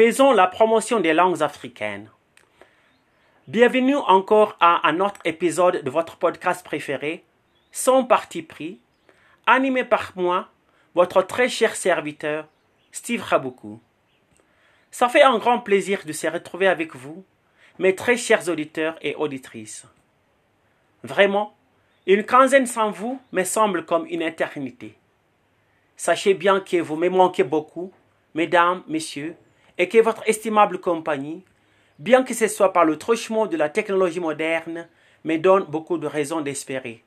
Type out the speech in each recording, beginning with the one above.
faisons la promotion des langues africaines. Bienvenue encore à un autre épisode de votre podcast préféré, Son parti pris, animé par moi, votre très cher serviteur, Steve Raboukou. Ça fait un grand plaisir de se retrouver avec vous, mes très chers auditeurs et auditrices. Vraiment, une quinzaine sans vous me semble comme une éternité. Sachez bien que vous me manquez beaucoup, mesdames, messieurs, et que votre estimable compagnie, bien que ce soit par le truchement de la technologie moderne, me donne beaucoup de raisons d'espérer.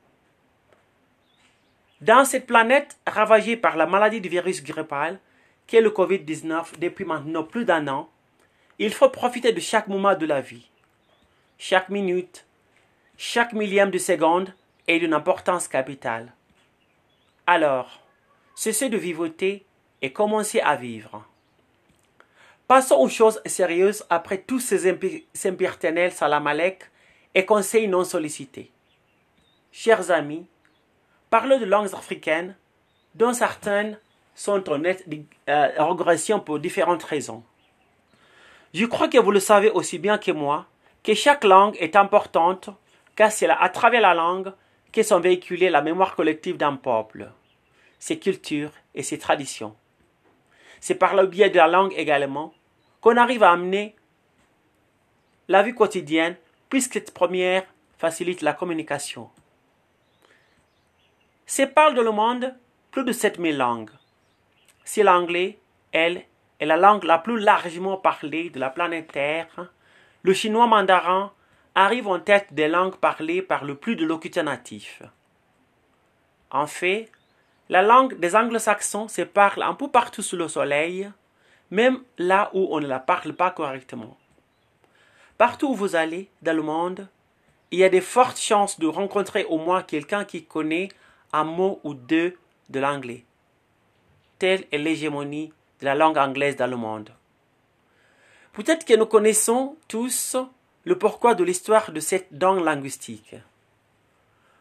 Dans cette planète ravagée par la maladie du virus grippal, qu'est le Covid-19 depuis maintenant plus d'un an, il faut profiter de chaque moment de la vie. Chaque minute, chaque millième de seconde est d'une importance capitale. Alors, cessez de vivoter et commencez à vivre. Passons aux choses sérieuses après tous ces impertinels salamalek et conseils non sollicités. Chers amis, parlons de langues africaines dont certaines sont en nette euh, pour différentes raisons. Je crois que vous le savez aussi bien que moi que chaque langue est importante car c'est à travers la langue que sont véhiculées la mémoire collective d'un peuple, ses cultures et ses traditions. C'est par le biais de la langue également qu'on arrive à amener la vie quotidienne, puisque cette première facilite la communication. C'est parle dans le monde plus de 7000 langues. Si l'anglais, elle, est la langue la plus largement parlée de la planète Terre, le chinois mandarin arrive en tête des langues parlées par le plus de locuteurs natifs. En fait, la langue des anglo-saxons se parle un peu partout sous le soleil, même là où on ne la parle pas correctement. Partout où vous allez dans le monde, il y a de fortes chances de rencontrer au moins quelqu'un qui connaît un mot ou deux de l'anglais. Telle est l'hégémonie de la langue anglaise dans le monde. Peut-être que nous connaissons tous le pourquoi de l'histoire de cette langue linguistique.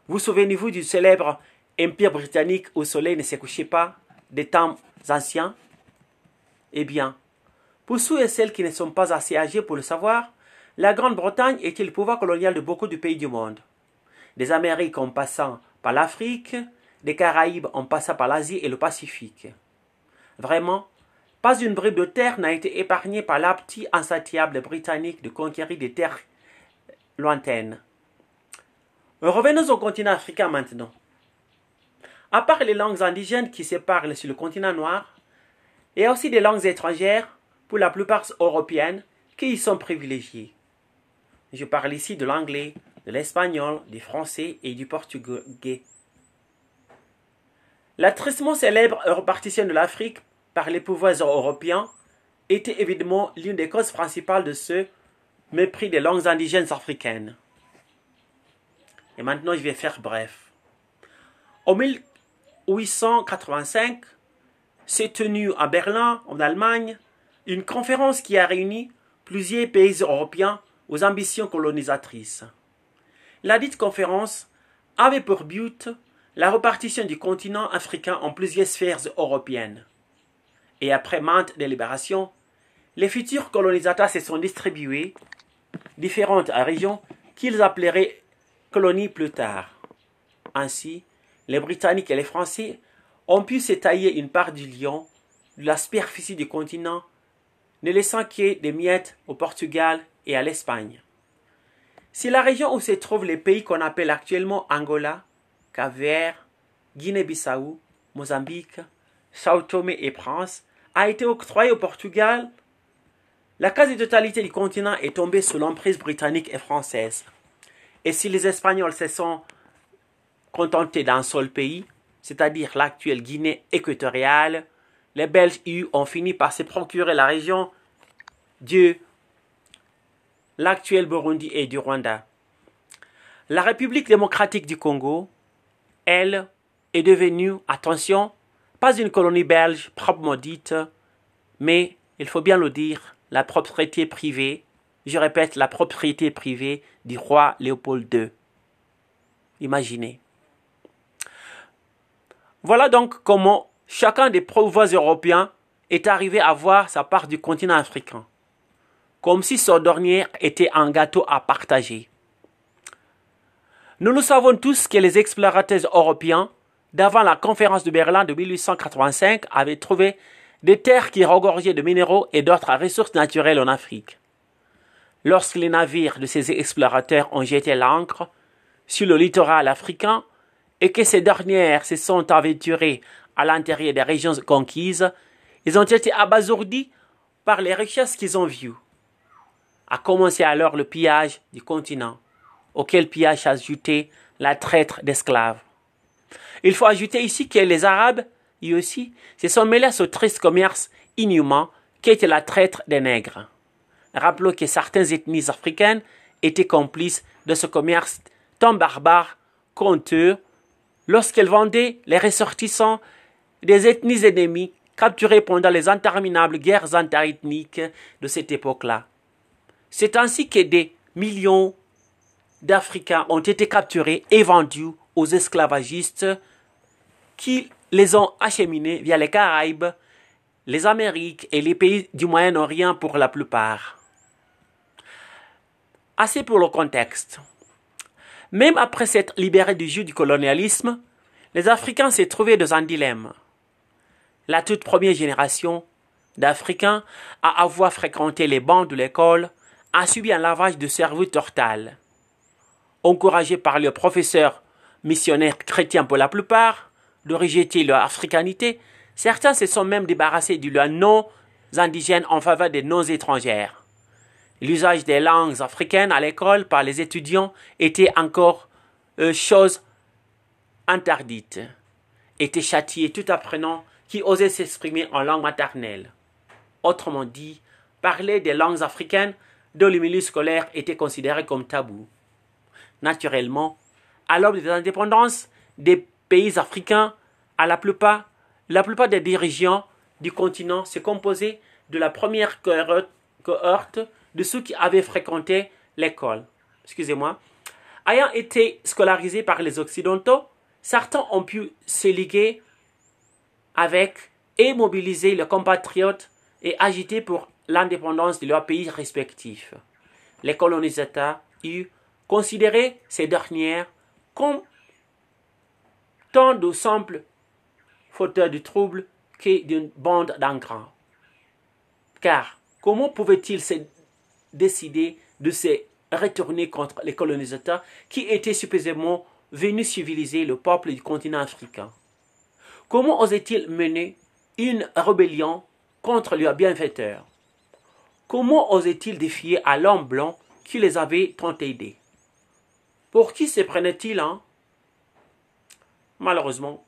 Vous souvenez-vous du célèbre empire britannique où le soleil ne se couchait pas des temps anciens eh bien, pour ceux et celles qui ne sont pas assez âgés pour le savoir, la Grande-Bretagne était le pouvoir colonial de beaucoup de pays du monde? Des Amériques en passant par l'Afrique, des Caraïbes en passant par l'Asie et le Pacifique. Vraiment, pas une bribe de terre n'a été épargnée par l'appétit insatiable britannique de conquérir des terres lointaines. Revenons au continent africain maintenant. À part les langues indigènes qui se parlent sur le continent noir, il y a aussi des langues étrangères, pour la plupart européennes, qui y sont privilégiées. Je parle ici de l'anglais, de l'espagnol, du français et du portugais. La tristement célèbre répartition de l'Afrique par les pouvoirs européens était évidemment l'une des causes principales de ce mépris des langues indigènes africaines. Et maintenant, je vais faire bref. 1885, s'est tenue à Berlin, en Allemagne, une conférence qui a réuni plusieurs pays européens aux ambitions colonisatrices. La dite conférence avait pour but la répartition du continent africain en plusieurs sphères européennes. Et après maintes délibérations, les futurs colonisateurs se sont distribués différentes régions qu'ils appelleraient colonies plus tard. Ainsi, les Britanniques et les Français on pu s'étailler une part du lion de la superficie du continent, ne laissant qu'y des miettes au Portugal et à l'Espagne. Si la région où se trouvent les pays qu'on appelle actuellement Angola, Cap-Vert, Guinée-Bissau, Mozambique, Sao Tomé et Prince a été octroyée au Portugal, la quasi-totalité du continent est tombée sous l'emprise britannique et française. Et si les Espagnols se sont contentés d'un seul pays, c'est-à-dire l'actuelle Guinée équatoriale, les Belges ont fini par se procurer la région de l'actuel Burundi et du Rwanda. La République démocratique du Congo, elle, est devenue, attention, pas une colonie belge proprement dite, mais, il faut bien le dire, la propriété privée, je répète, la propriété privée du roi Léopold II. Imaginez. Voilà donc comment chacun des pouvoirs européens est arrivé à voir sa part du continent africain, comme si son dernier était un gâteau à partager. Nous le savons tous que les explorateurs européens, d'avant la conférence de Berlin de 1885, avaient trouvé des terres qui regorgeaient de minéraux et d'autres ressources naturelles en Afrique. Lorsque les navires de ces explorateurs ont jeté l'ancre sur le littoral africain et que ces dernières se sont aventurées à l'intérieur des régions conquises, ils ont été abasourdis par les richesses qu'ils ont vues. A commencé alors le pillage du continent, auquel pillage ajouté la traite d'esclaves. Il faut ajouter ici que les Arabes, eux aussi, se sont mêlés à ce triste commerce inhumain qu'était la traite des nègres. Rappelons que certaines ethnies africaines étaient complices de ce commerce tant barbare qu'honteux lorsqu'elles vendaient les ressortissants des ethnies ennemies capturées pendant les interminables guerres interethniques de cette époque-là. C'est ainsi que des millions d'Africains ont été capturés et vendus aux esclavagistes qui les ont acheminés via les Caraïbes, les Amériques et les pays du Moyen-Orient pour la plupart. Assez pour le contexte. Même après s'être libérés du jus du colonialisme, les Africains s'est trouvés dans un dilemme. La toute première génération d'Africains à avoir fréquenté les bancs de l'école a subi un lavage de cerveau total. Encouragés par le professeur missionnaire chrétien pour la plupart, de rejeter leur africanité, certains se sont même débarrassés de leurs noms indigènes en faveur des noms étrangères. L'usage des langues africaines à l'école par les étudiants était encore euh, chose interdite. Était châtié tout apprenant qui osait s'exprimer en langue maternelle. Autrement dit, parler des langues africaines dont le milieu scolaire était considéré comme tabou. Naturellement, à l'aube des indépendances des pays africains, à la plupart, la plupart des dirigeants du continent se composaient de la première cohorte de ceux qui avaient fréquenté l'école. Excusez-moi. Ayant été scolarisés par les Occidentaux, certains ont pu se liguer avec et mobiliser leurs compatriotes et agiter pour l'indépendance de leurs pays respectifs. Les colonisateurs eurent considéré ces dernières comme tant de simples fauteurs de troubles que d'une bande d'engrais. Car comment pouvaient-ils se décider de se retourner contre les colonisateurs qui étaient supposément venus civiliser le peuple du continent africain. Comment osaient-ils mener une rébellion contre leurs bienfaiteurs? Comment osaient-ils défier à l'homme blanc qui les avait tant aidés? Pour qui se prenaient-ils hein? Malheureusement,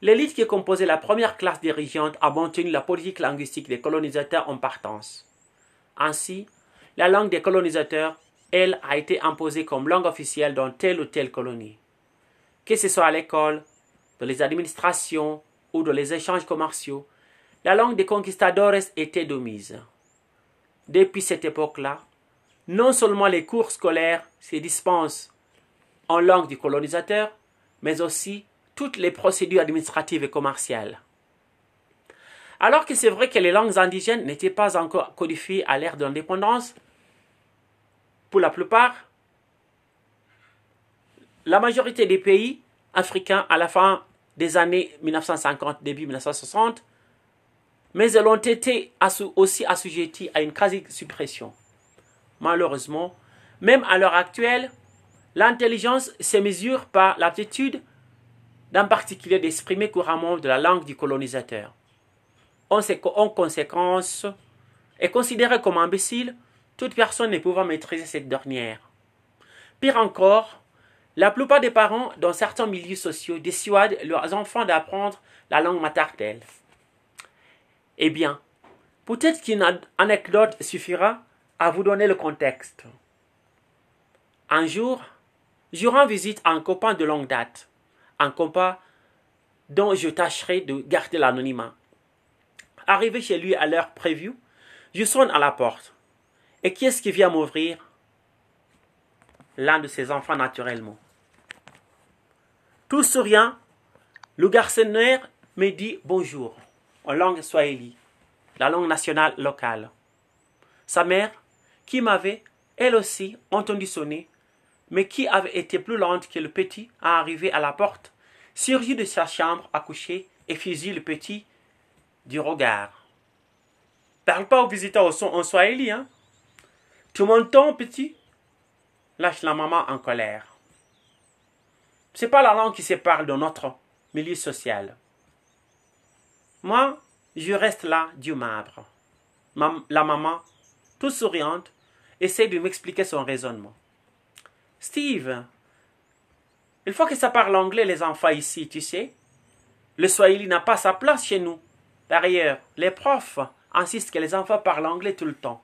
l'élite qui composait la première classe dirigeante a maintenu la politique linguistique des colonisateurs en partance. Ainsi, la langue des colonisateurs, elle, a été imposée comme langue officielle dans telle ou telle colonie. Que ce soit à l'école, dans les administrations ou dans les échanges commerciaux, la langue des conquistadores était de mise. Depuis cette époque-là, non seulement les cours scolaires se dispensent en langue du colonisateur, mais aussi toutes les procédures administratives et commerciales. Alors que c'est vrai que les langues indigènes n'étaient pas encore codifiées à l'ère de l'indépendance, pour la plupart, la majorité des pays africains à la fin des années 1950, début 1960, mais elles ont été aussi assujetties à une quasi-suppression. Malheureusement, même à l'heure actuelle, l'intelligence se mesure par l'aptitude d'un particulier d'exprimer couramment de la langue du colonisateur. En conséquence, est considéré comme imbécile toute personne ne pouvant maîtriser cette dernière. Pire encore, la plupart des parents dans certains milieux sociaux dissuadent leurs enfants d'apprendre la langue maternelle. Eh bien, peut-être qu'une anecdote suffira à vous donner le contexte. Un jour, je rends visite à un copain de longue date, un copain dont je tâcherai de garder l'anonymat. Arrivé chez lui à l'heure prévue, je sonne à la porte. Et qui est-ce qui vient m'ouvrir? L'un de ses enfants naturellement. Tout souriant, le garçonnière me dit bonjour en langue swahili. la langue nationale locale. Sa mère, qui m'avait, elle aussi, entendu sonner, mais qui avait été plus lente que le petit à arriver à la porte, surgit de sa chambre à coucher et fusille le petit du regard. Parle pas aux visiteurs en swahili, hein? Tu m'entends, petit? Lâche la maman en colère. C'est pas la langue qui sépare de notre milieu social. Moi, je reste là, du marbre. la maman, toute souriante, essaie de m'expliquer son raisonnement. Steve, il faut que ça parle anglais les enfants ici, tu sais. Le Swahili n'a pas sa place chez nous. Par les profs insistent que les enfants parlent anglais tout le temps.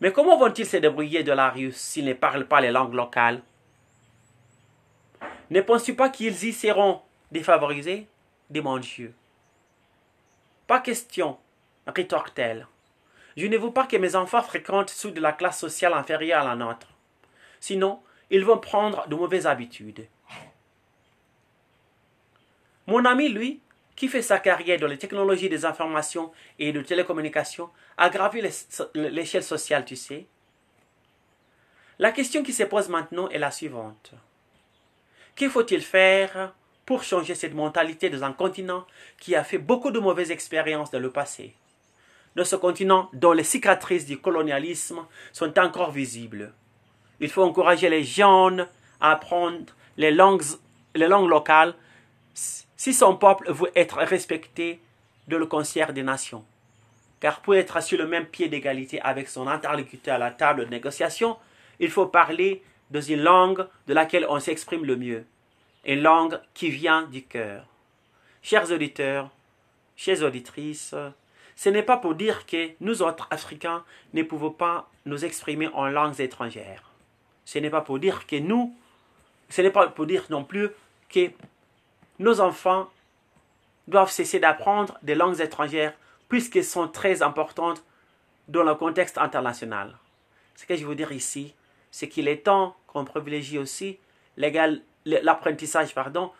Mais comment vont-ils se débrouiller de la rue s'ils ne parlent pas les langues locales? Ne penses-tu pas qu'ils y seront défavorisés? Demande Dieu. Pas question, rétorque-t-elle. Je ne veux pas que mes enfants fréquentent sous de la classe sociale inférieure à la nôtre. Sinon, ils vont prendre de mauvaises habitudes. Mon ami, lui, qui fait sa carrière dans les technologies des informations et de télécommunications, a gravi l'échelle sociale, tu sais. La question qui se pose maintenant est la suivante. Qu'il faut-il faire pour changer cette mentalité dans un continent qui a fait beaucoup de mauvaises expériences dans le passé? Dans ce continent dont les cicatrices du colonialisme sont encore visibles. Il faut encourager les jeunes à apprendre les langues, les langues locales si son peuple veut être respecté dans le concert des nations. Car pour être sur le même pied d'égalité avec son interlocuteur à la table de négociation, il faut parler dans une langue de laquelle on s'exprime le mieux, une langue qui vient du cœur. Chers auditeurs, chères auditrices, ce n'est pas pour dire que nous autres Africains ne pouvons pas nous exprimer en langues étrangères. Ce n'est pas pour dire que nous, ce n'est pas pour dire non plus que nos enfants doivent cesser d'apprendre des langues étrangères puisqu'elles sont très importantes dans le contexte international. Ce que je veux dire ici, c'est qu'il est temps qu'on privilégie aussi l'apprentissage pardon,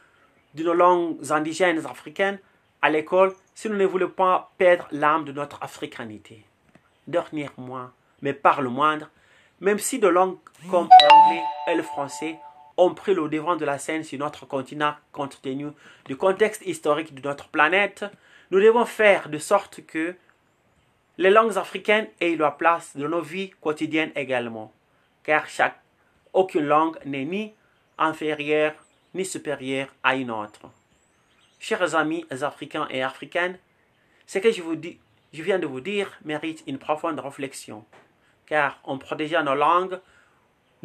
de nos langues indigènes africaines à l'école si nous ne voulons pas perdre l'âme de notre africanité. Dernièrement, mais par le moindre, même si de langues comme l'anglais et le français ont pris le devant de la scène sur notre continent compte tenu du contexte historique de notre planète, nous devons faire de sorte que les langues africaines aient leur place dans nos vies quotidiennes également, car chaque, aucune langue n'est ni inférieure ni supérieure à une autre. Chers amis africains et africaines, ce que je, je viens de vous dire mérite une profonde réflexion, car en protégeant nos langues,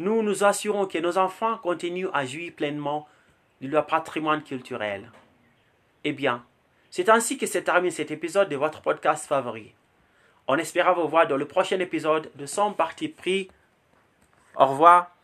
nous nous assurons que nos enfants continuent à jouir pleinement de leur patrimoine culturel. Eh bien, c'est ainsi que se termine cet épisode de votre podcast favori. On espère vous voir dans le prochain épisode de Son Parti Pris. Au revoir